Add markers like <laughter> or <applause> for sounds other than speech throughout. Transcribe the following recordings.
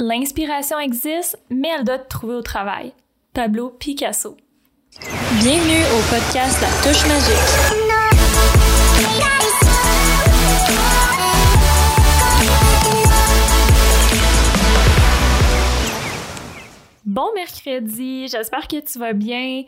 L'inspiration existe, mais elle doit te trouver au travail. Tableau Picasso. Bienvenue au podcast La Touche Magique. Bon mercredi, j'espère que tu vas bien.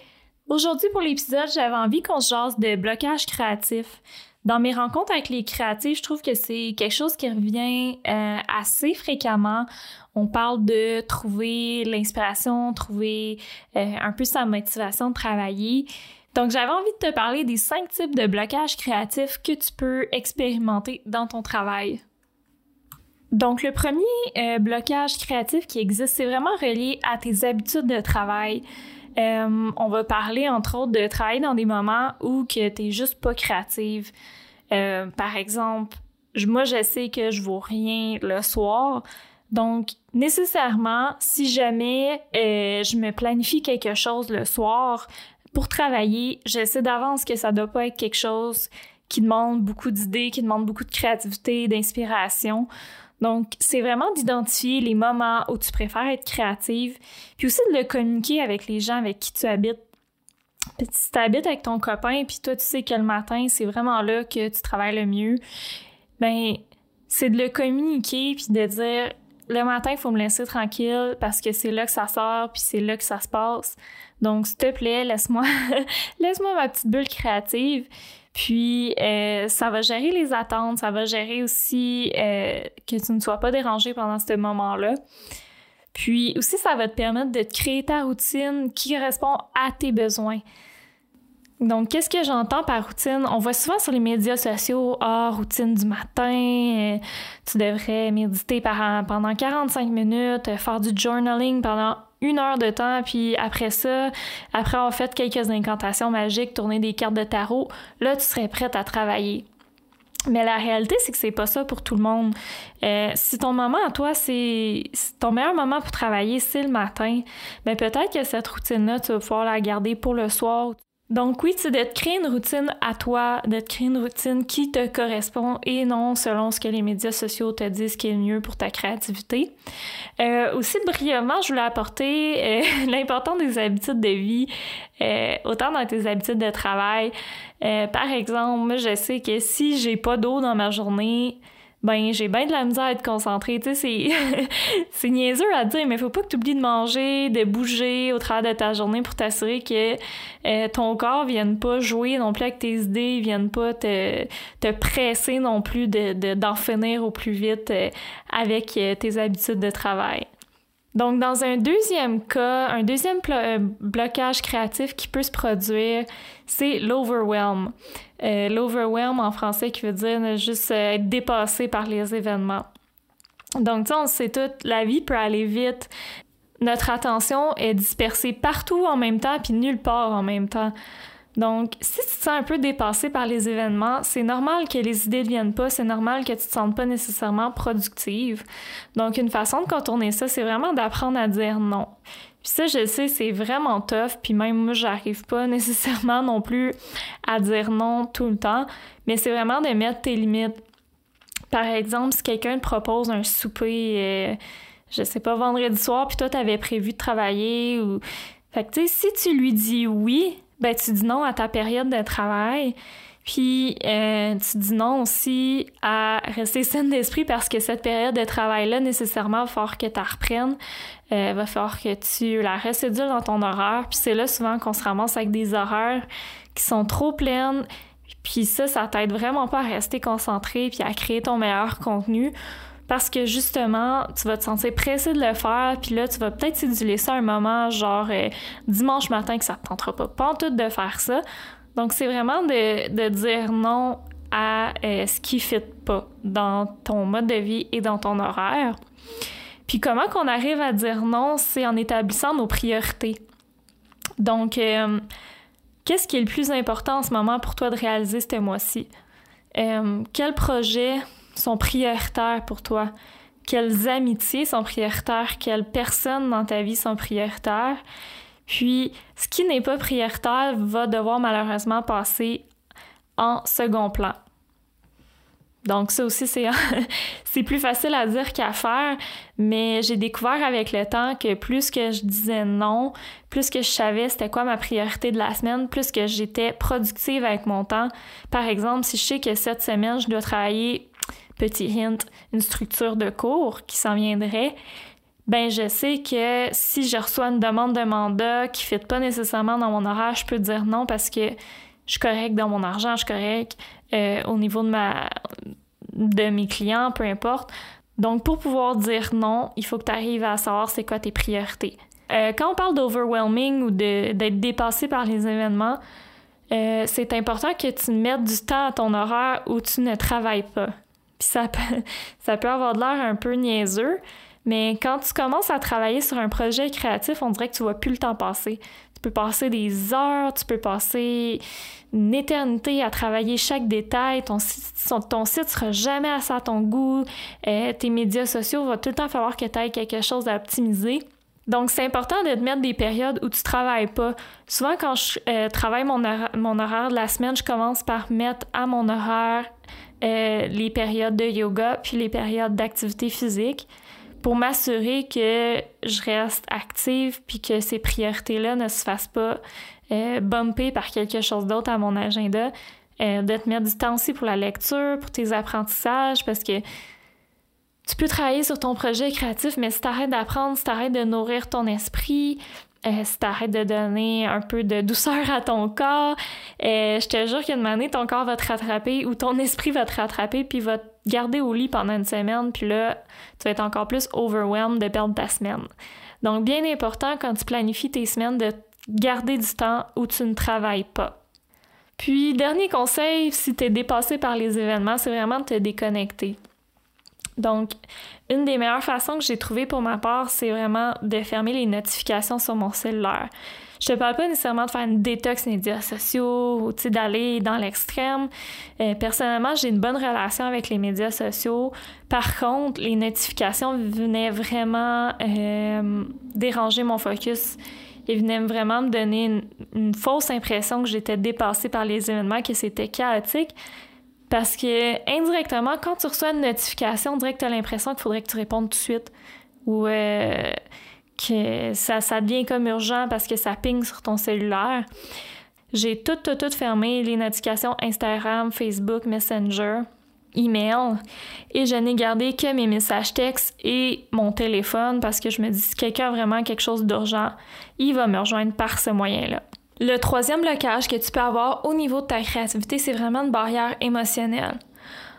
Aujourd'hui pour l'épisode, j'avais envie qu'on se jase de blocage créatif. Dans mes rencontres avec les créatifs, je trouve que c'est quelque chose qui revient euh, assez fréquemment. On parle de trouver l'inspiration, trouver euh, un peu sa motivation de travailler. Donc, j'avais envie de te parler des cinq types de blocages créatifs que tu peux expérimenter dans ton travail. Donc, le premier euh, blocage créatif qui existe, c'est vraiment relié à tes habitudes de travail. Euh, on va parler entre autres de travailler dans des moments où que t'es juste pas créative. Euh, par exemple, moi je sais que je vaux rien le soir, donc nécessairement si jamais euh, je me planifie quelque chose le soir pour travailler, je sais d'avance que ça doit pas être quelque chose qui demande beaucoup d'idées, qui demande beaucoup de créativité, d'inspiration. Donc, c'est vraiment d'identifier les moments où tu préfères être créative, puis aussi de le communiquer avec les gens avec qui tu habites. si tu habites avec ton copain, puis toi, tu sais que le matin, c'est vraiment là que tu travailles le mieux, ben c'est de le communiquer, puis de dire, le matin, il faut me laisser tranquille parce que c'est là que ça sort, puis c'est là que ça se passe. Donc, s'il te plaît, laisse-moi <laughs> laisse-moi ma petite bulle créative. Puis, euh, ça va gérer les attentes, ça va gérer aussi euh, que tu ne sois pas dérangé pendant ce moment-là. Puis aussi, ça va te permettre de créer ta routine qui correspond à tes besoins. Donc, qu'est-ce que j'entends par routine? On voit souvent sur les médias sociaux, ah, routine du matin, euh, tu devrais méditer pendant 45 minutes, faire du journaling pendant une heure de temps, puis après ça, après avoir fait quelques incantations magiques, tourner des cartes de tarot, là, tu serais prête à travailler. Mais la réalité, c'est que c'est pas ça pour tout le monde. Euh, si ton moment à toi, c'est ton meilleur moment pour travailler, c'est le matin, mais ben peut-être que cette routine-là, tu vas pouvoir la garder pour le soir. Donc oui, c'est de te créer une routine à toi, de te créer une routine qui te correspond et non selon ce que les médias sociaux te disent qui est mieux pour ta créativité. Euh, aussi brièvement, je voulais apporter euh, <laughs> l'importance des habitudes de vie, euh, autant dans tes habitudes de travail. par exemple, moi je sais que si j'ai pas d'eau dans ma journée, ben j'ai bien de la misère à être concentrée. Tu sais, <laughs> c'est, niaiseux à dire, mais faut pas que tu oublies de manger, de bouger au travers de ta journée pour t'assurer que euh, ton corps vienne pas jouer non plus avec tes idées, vienne pas te, te presser non plus de, d'en finir au plus vite euh, avec euh, tes habitudes de travail. Donc, dans un deuxième cas, un deuxième blocage créatif qui peut se produire, c'est l'overwhelm. Euh, l'overwhelm en français qui veut dire juste euh, être dépassé par les événements. Donc, tu sais, on sait tout, la vie peut aller vite. Notre attention est dispersée partout en même temps, puis nulle part en même temps. Donc, si tu te sens un peu dépassé par les événements, c'est normal que les idées ne viennent pas, c'est normal que tu te sentes pas nécessairement productive. Donc, une façon de contourner ça, c'est vraiment d'apprendre à dire non. Puis ça, je sais, c'est vraiment tough, puis même moi, j'arrive pas <laughs> nécessairement non plus à dire non tout le temps, mais c'est vraiment de mettre tes limites. Par exemple, si quelqu'un te propose un souper, euh, je sais pas, vendredi soir, puis toi, t'avais prévu de travailler, ou... Fait que, tu sais, si tu lui dis oui, ben tu dis non à ta période de travail, puis euh, tu dis non aussi à rester saine d'esprit parce que cette période de travail-là, nécessairement, va falloir que tu reprennes. Euh, va falloir que tu la recédules dans ton horaire. Puis c'est là souvent qu'on se ramasse avec des horaires qui sont trop pleines. Puis ça, ça t'aide vraiment pas à rester concentré puis à créer ton meilleur contenu. Parce que justement, tu vas te sentir pressé de le faire, puis là, tu vas peut-être céduler ça à un moment, genre euh, dimanche matin, que ça te tentera pas, pas tout de faire ça. Donc, c'est vraiment de, dire non à euh, ce qui ne fit pas dans ton mode de vie et dans ton horaire. Puis comment qu'on arrive à dire non, c'est en établissant nos priorités. Donc, euh, qu'est-ce qui est le plus important en ce moment pour toi de réaliser ce mois-ci? Quels projets sont prioritaires pour toi? Quelles amitiés sont prioritaires? Quelles personnes dans ta vie sont prioritaires? Puis, ce qui n'est pas prioritaire va devoir malheureusement passer en second plan. Donc ça aussi, c'est, <laughs> c'est plus facile à dire qu'à faire, mais j'ai découvert avec le temps que plus que je disais non, plus que je savais c'était quoi ma priorité de la semaine, plus que j'étais productive avec mon temps. Par exemple, si je sais que cette semaine, je dois travailler, petit hint, une structure de cours qui s'en viendrait, ben je sais que si je reçois une demande de mandat qui ne fit pas nécessairement dans mon horaire, je peux dire non parce que je suis correct dans mon argent, je suis correct euh, au niveau de ma de mes clients, peu importe. Donc pour pouvoir dire non, il faut que tu arrives à savoir c'est quoi tes priorités. Euh, quand on parle d'overwhelming ou d'être dépassé par les événements, euh, c'est important que tu mettes du temps à ton horaire où tu ne travailles pas. Puis ça peut, <laughs> ça peut avoir de l'air un peu niaiseux, mais quand tu commences à travailler sur un projet créatif, on dirait que tu vois plus le temps passer. Tu peux passer des heures, tu peux passer une éternité à travailler chaque détail. Ton site, ton site sera jamais assez à ton goût. Euh, tes médias sociaux, va tout le temps falloir que tu aies quelque chose à optimiser. Donc, c'est important de te mettre des périodes où tu travailles pas. Souvent, quand je euh, travaille mon, mon, horaire de la semaine, je commence par mettre à mon horaire euh, les périodes de yoga puis les périodes d'activité physique pour m'assurer que je reste active puis que ces priorités-là ne se fassent pas euh, bumper par quelque chose d'autre à mon agenda. Euh, de te mettre du temps aussi pour la lecture, pour tes apprentissages, parce que tu peux travailler sur ton projet créatif, mais si t'arrêtes d'apprendre, si t'arrêtes de nourrir ton esprit, euh, si t'arrêtes de donner un peu de douceur à ton corps, euh, je te jure qu'une année, ton corps va te rattraper ou ton esprit va te rattraper puis va te garder au lit pendant une semaine, puis là, tu vas être encore plus overwhelmed de perdre ta semaine. Donc, bien important quand tu planifies tes semaines de garder du temps où tu ne travailles pas. Puis, dernier conseil, si tu es dépassé par les événements, c'est vraiment de te déconnecter. Donc, une des meilleures façons que j'ai trouvées pour ma part, c'est vraiment de fermer les notifications sur mon cellulaire. Je te parle pas nécessairement de faire une détox médias sociaux ou d'aller dans l'extrême. Euh, personnellement, j'ai une bonne relation avec les médias sociaux. Par contre, les notifications venaient vraiment euh, déranger mon focus. Ils venaient vraiment me donner une fausse impression que j'étais dépassée par les événements, que c'était chaotique. Parce que indirectement, quand tu reçois une notification, on dirait que tu as l'impression qu'il faudrait que tu répondes tout de suite. Ou euh, que ça, ça devient comme urgent parce que ça ping sur ton cellulaire. J'ai tout, tout, tout fermé, les notifications Instagram, Facebook, Messenger, email, et je n'ai gardé que mes messages textes et mon téléphone parce que je me dis si quelqu'un a vraiment quelque chose d'urgent, il va me rejoindre par ce moyen-là. Le troisième blocage que tu peux avoir au niveau de ta créativité, c'est vraiment une barrière émotionnelle.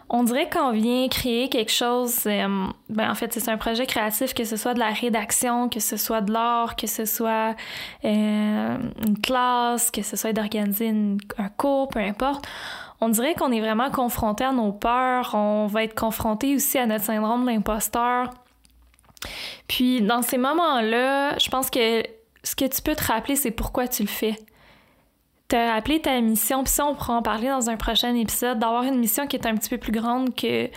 On dirait qu'on vient créer quelque chose, euh, ben en fait c'est un projet créatif, que ce soit de la rédaction, que ce soit de l'art, que ce soit euh, une classe, que ce soit d'organiser un cours, peu importe. On dirait qu'on est vraiment confronté à nos peurs, on va être confronté aussi à notre syndrome de l'imposteur. Puis dans ces moments-là, je pense que ce que tu peux te rappeler, c'est pourquoi tu le fais te rappeler ta mission, puis ça, on pourra en parler dans un prochain épisode, d'avoir une mission qui est un petit peu plus grande que,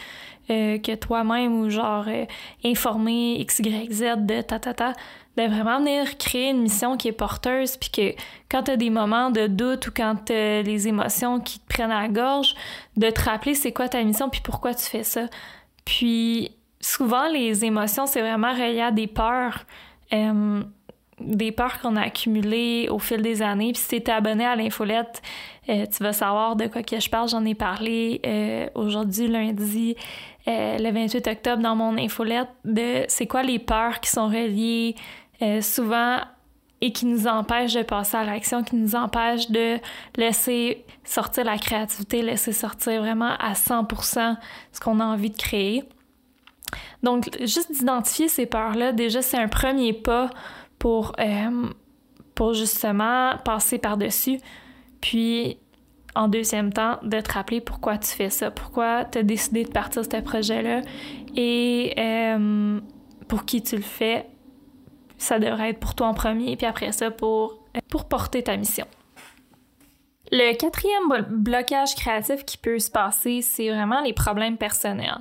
euh, que toi-même ou genre euh, informer X, Y, Z de ta, ta, ta, de vraiment venir créer une mission qui est porteuse, puis que quand tu as des moments de doute ou quand tu les émotions qui te prennent à la gorge, de te rappeler c'est quoi ta mission, puis pourquoi tu fais ça. Puis souvent, les émotions, c'est vraiment relié à des peurs. Euh, des peurs qu'on a accumulées au fil des années. Puis si tu es abonné à l'infolette, euh, tu vas savoir de quoi que je parle. J'en ai parlé euh, aujourd'hui, lundi, euh, le 28 octobre, dans mon infolette, de c'est quoi les peurs qui sont reliées souvent et qui nous empêchent de passer à l'action, qui nous empêchent de laisser sortir la créativité, laisser sortir vraiment à 100% ce qu'on a envie de créer. Donc, juste d'identifier ces peurs-là, déjà, c'est un premier pas pour, euh, pour justement passer par-dessus. Puis, en deuxième temps, de te rappeler pourquoi tu fais ça, pourquoi tu as décidé de partir ce projet-là et euh, pour qui tu le fais. Ça devrait être pour toi en premier, puis après ça, pour, pour porter ta mission. Le quatrième blocage créatif qui peut se passer, c'est vraiment les problèmes personnels.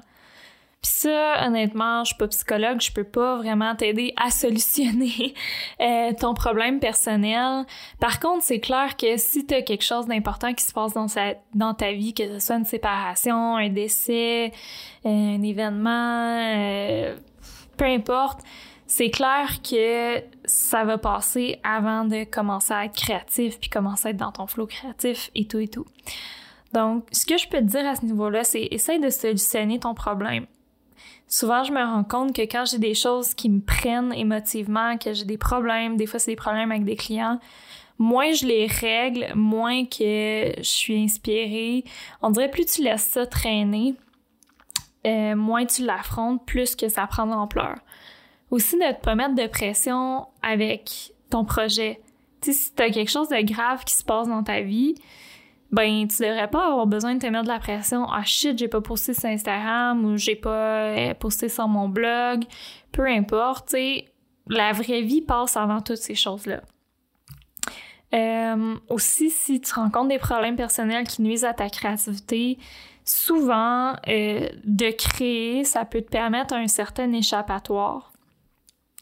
Puis ça, honnêtement, je suis pas psychologue, je peux pas vraiment t'aider à <laughs> solutionner euh, ton problème personnel. Par contre, c'est clair que si tu as quelque chose d'important qui se passe dans, dans ta vie, que ce soit une séparation, un décès, euh, un événement, euh, peu importe, c'est clair que ça va passer avant de commencer à être créatif puis commencer à être dans ton flow créatif et tout et tout. Donc, ce que je peux te dire à ce niveau-là, c'est essaye de solutionner ton problème souvent, je me rends compte que quand j'ai des choses qui me prennent émotivement, que j'ai des problèmes, des fois, c'est des problèmes avec des clients, moins je les règle, moins que je suis inspirée. On dirait plus tu laisses ça traîner, euh, moins tu l'affrontes, plus que ça prend de l'ampleur. Aussi, ne pas mettre de pression avec ton projet. Si tu as quelque chose de grave qui se passe dans ta vie, ben tu devrais pas avoir besoin de te mettre de la pression. Ah shit, j'ai pas posté sur Instagram ou j'ai pas euh, posté sur mon blog. Peu importe, tu la vraie vie passe avant toutes ces choses-là. Euh, aussi, si tu rencontres des problèmes personnels qui nuisent à ta créativité, souvent, euh, de créer, ça peut te permettre un certain échappatoire.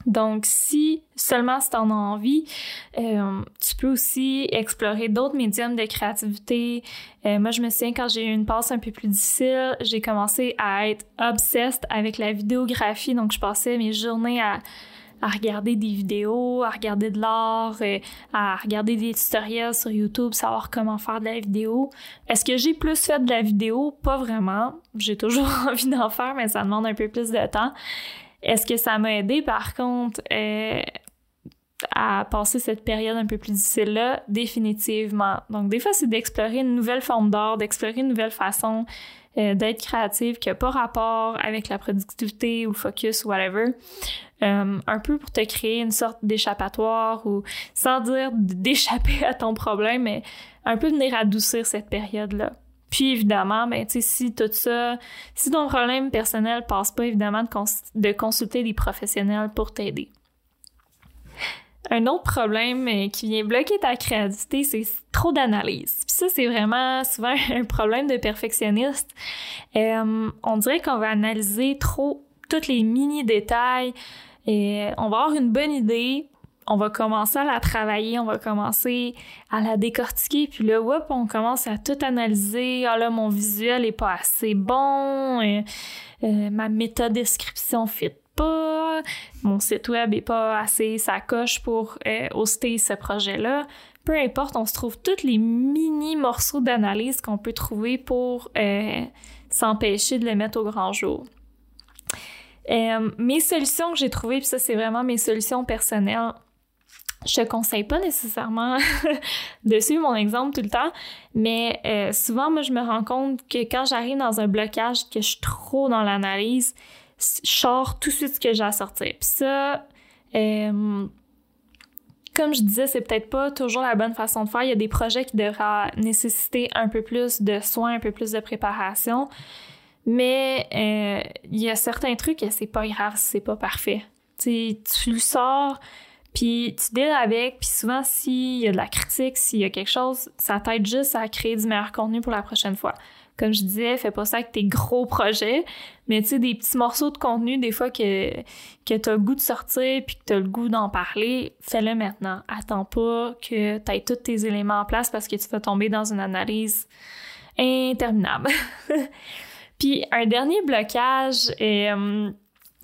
Donc, si seulement si tu en as envie, euh, tu peux aussi explorer d'autres médiums de créativité. Euh, moi, je me souviens quand j'ai eu une passe un peu plus difficile, j'ai commencé à être obsessed avec la vidéographie. Donc, je passais mes journées à, regarder des vidéos, à regarder de l'art, euh, à regarder des tutoriels sur YouTube, savoir comment faire de la vidéo. Est-ce que j'ai plus fait de la vidéo? Pas vraiment. J'ai toujours <laughs> envie d'en faire, mais ça demande un peu plus de temps. Est-ce que ça m'a aidé, par contre, euh, à passer cette période un peu plus difficile-là? Définitivement. Donc, des fois, c'est d'explorer une nouvelle forme d'art, d'explorer une nouvelle façon euh, d'être créative qui n'a pas rapport avec la productivité ou le focus ou whatever. Euh, un peu pour te créer une sorte d'échappatoire ou sans dire d'échapper à ton problème, mais un peu venir adoucir cette période-là. Puis évidemment, ben, tu sais, si tout ça, si ton problème personnel passe pas, évidemment, de, consulter des professionnels pour t'aider. Un autre problème euh, qui vient bloquer ta créativité, c'est trop d'analyse. Puis ça, c'est vraiment souvent <laughs> un problème de perfectionniste. Euh, on dirait qu'on va analyser trop tous les mini détails. Et on va avoir une bonne idée, on va commencer à la travailler, on va commencer à la décortiquer, puis là, whoop, on commence à tout analyser. Ah là, mon visuel est pas assez bon, euh, euh, ma méthode description fit pas, mon site web est pas assez sa coche pour euh, hoster ce projet-là. Peu importe, on se trouve tous les mini morceaux d'analyse qu'on peut trouver pour s'empêcher de le mettre au grand jour. mes solutions que j'ai trouvées, puis ça c'est vraiment mes solutions personnelles, je te conseille pas nécessairement <laughs> de suivre mon exemple tout le temps, mais euh, souvent, moi, je me rends compte que quand j'arrive dans un blocage, que je suis trop dans l'analyse, je sors tout de suite ce que j'ai à sortir. Puis ça, comme je disais, c'est peut-être pas toujours la bonne façon de faire. Il y a des projets qui devraient nécessiter un peu plus de soins, un peu plus de préparation. Mais euh, il y a certains trucs et c'est pas grave si c'est pas parfait. Tu le sors, puis tu deals avec, puis souvent, s'il y a de la critique, s'il y a quelque chose, ça t'aide juste à créer du meilleur contenu pour la prochaine fois. Comme je disais, fais pas ça avec tes gros projets, mais tu sais, des petits morceaux de contenu, des fois que, que t'as le goût de sortir puis que t'as le goût d'en parler, fais-le maintenant. Attends pas que t'aies tous tes éléments en place parce que tu vas tomber dans une analyse interminable. <laughs> puis un dernier blocage, euh,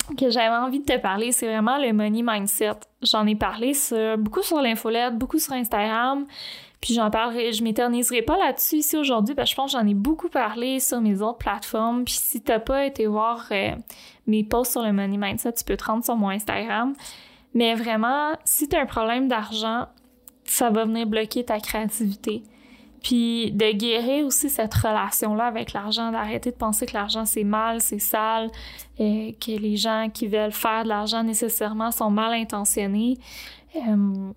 <laughs> que j'avais envie de te parler, c'est vraiment le money mindset. J'en ai parlé beaucoup sur l'infolette, beaucoup sur Instagram. Puis j'en parlerai, je m'éterniserai pas là-dessus ici aujourd'hui parce que je pense que j'en ai beaucoup parlé sur mes autres plateformes. Puis si t'as pas été voir euh, mes posts sur le money mindset, tu peux te rendre sur mon Instagram. Mais vraiment, si t'as un problème d'argent, ça va venir bloquer ta créativité. Puis de guérir aussi cette relation-là avec l'argent, d'arrêter de penser que l'argent c'est mal, c'est sale, et que les gens qui veulent faire de l'argent nécessairement sont mal intentionnés. Euh,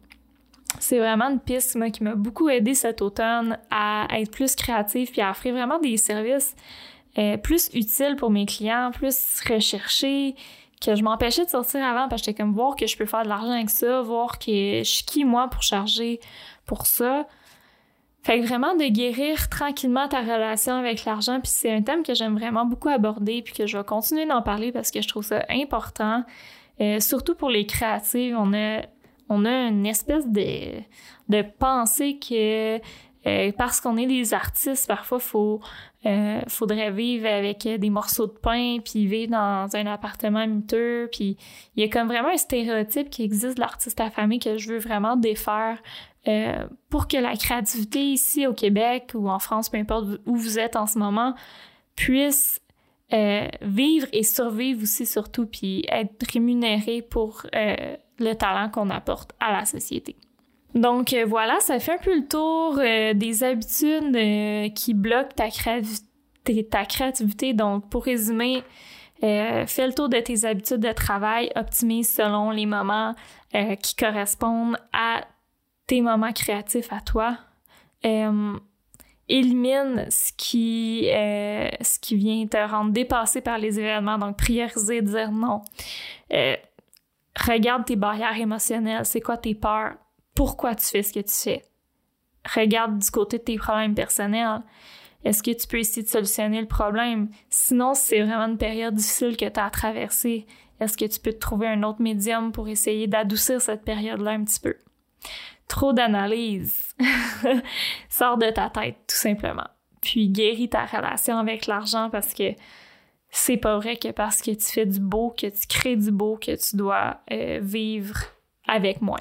c'est vraiment une piste qui m'a beaucoup aidé cet automne à être plus créative puis à offrir vraiment des services euh, plus utiles pour mes clients, plus recherchés, que je m'empêchais de sortir avant parce que j'étais comme voir que je peux faire de l'argent avec ça, voir que je suis qui moi pour charger pour ça Fait que vraiment de guérir tranquillement ta relation avec l'argent, puis c'est un thème que j'aime vraiment beaucoup aborder, puis que je vais continuer d'en parler parce que je trouve ça important. Euh, surtout pour les créatifs, on a, on a une espèce de, de pensée que euh, parce qu'on est des artistes, parfois faut euh, faudrait vivre avec des morceaux de pain puis vivre dans un appartement miteux puis il y a comme vraiment un stéréotype qui existe de l'artiste famille que je veux vraiment défaire euh, pour que la créativité ici au Québec ou en France, peu importe où vous êtes en ce moment, puisse euh, vivre et survivre aussi surtout, puis être rémunérée pour euh, le talent qu'on apporte à la société. Donc voilà, ça fait un peu le tour des habitudes qui bloquent ta, ta créativité. Donc pour résumer, fais le tour de tes habitudes de travail, optimise selon les moments qui correspondent à tes moments créatifs à toi. Euh, élimine ce qui, euh, ce qui vient te rendre dépassé par les événements, donc prioriser, dire non. Euh, regarde tes barrières émotionnelles, c'est quoi tes peurs, pourquoi tu fais ce que tu fais. Regarde du côté de tes problèmes personnels. Est-ce que tu peux essayer de solutionner le problème? Sinon, c'est vraiment une période difficile que tu as à traverser, est-ce que tu peux trouver un autre médium pour essayer d'adoucir cette période-là un petit peu? Trop d'analyse. <laughs> Sors de ta tête, tout simplement. Puis guéris ta relation avec l'argent parce que c'est pas vrai que parce que tu fais du beau, que tu crées du beau, que tu dois euh, vivre avec moins.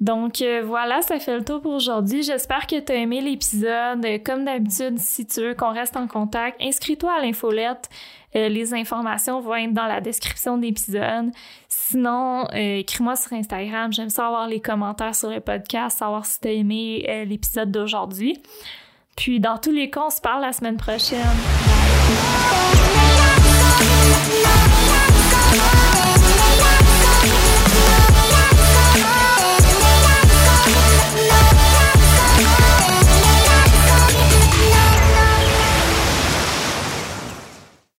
Donc euh, voilà, ça fait le tour pour aujourd'hui. J'espère que tu as aimé l'épisode. Comme d'habitude, si tu veux qu'on reste en contact, inscris-toi à l'infolette. Euh, les informations vont être dans la description de l'épisode. Sinon, euh, écris-moi sur Instagram. J'aime savoir les commentaires sur le podcast, savoir si tu as aimé l'épisode d'aujourd'hui. Puis dans tous les cas, on se parle la semaine prochaine.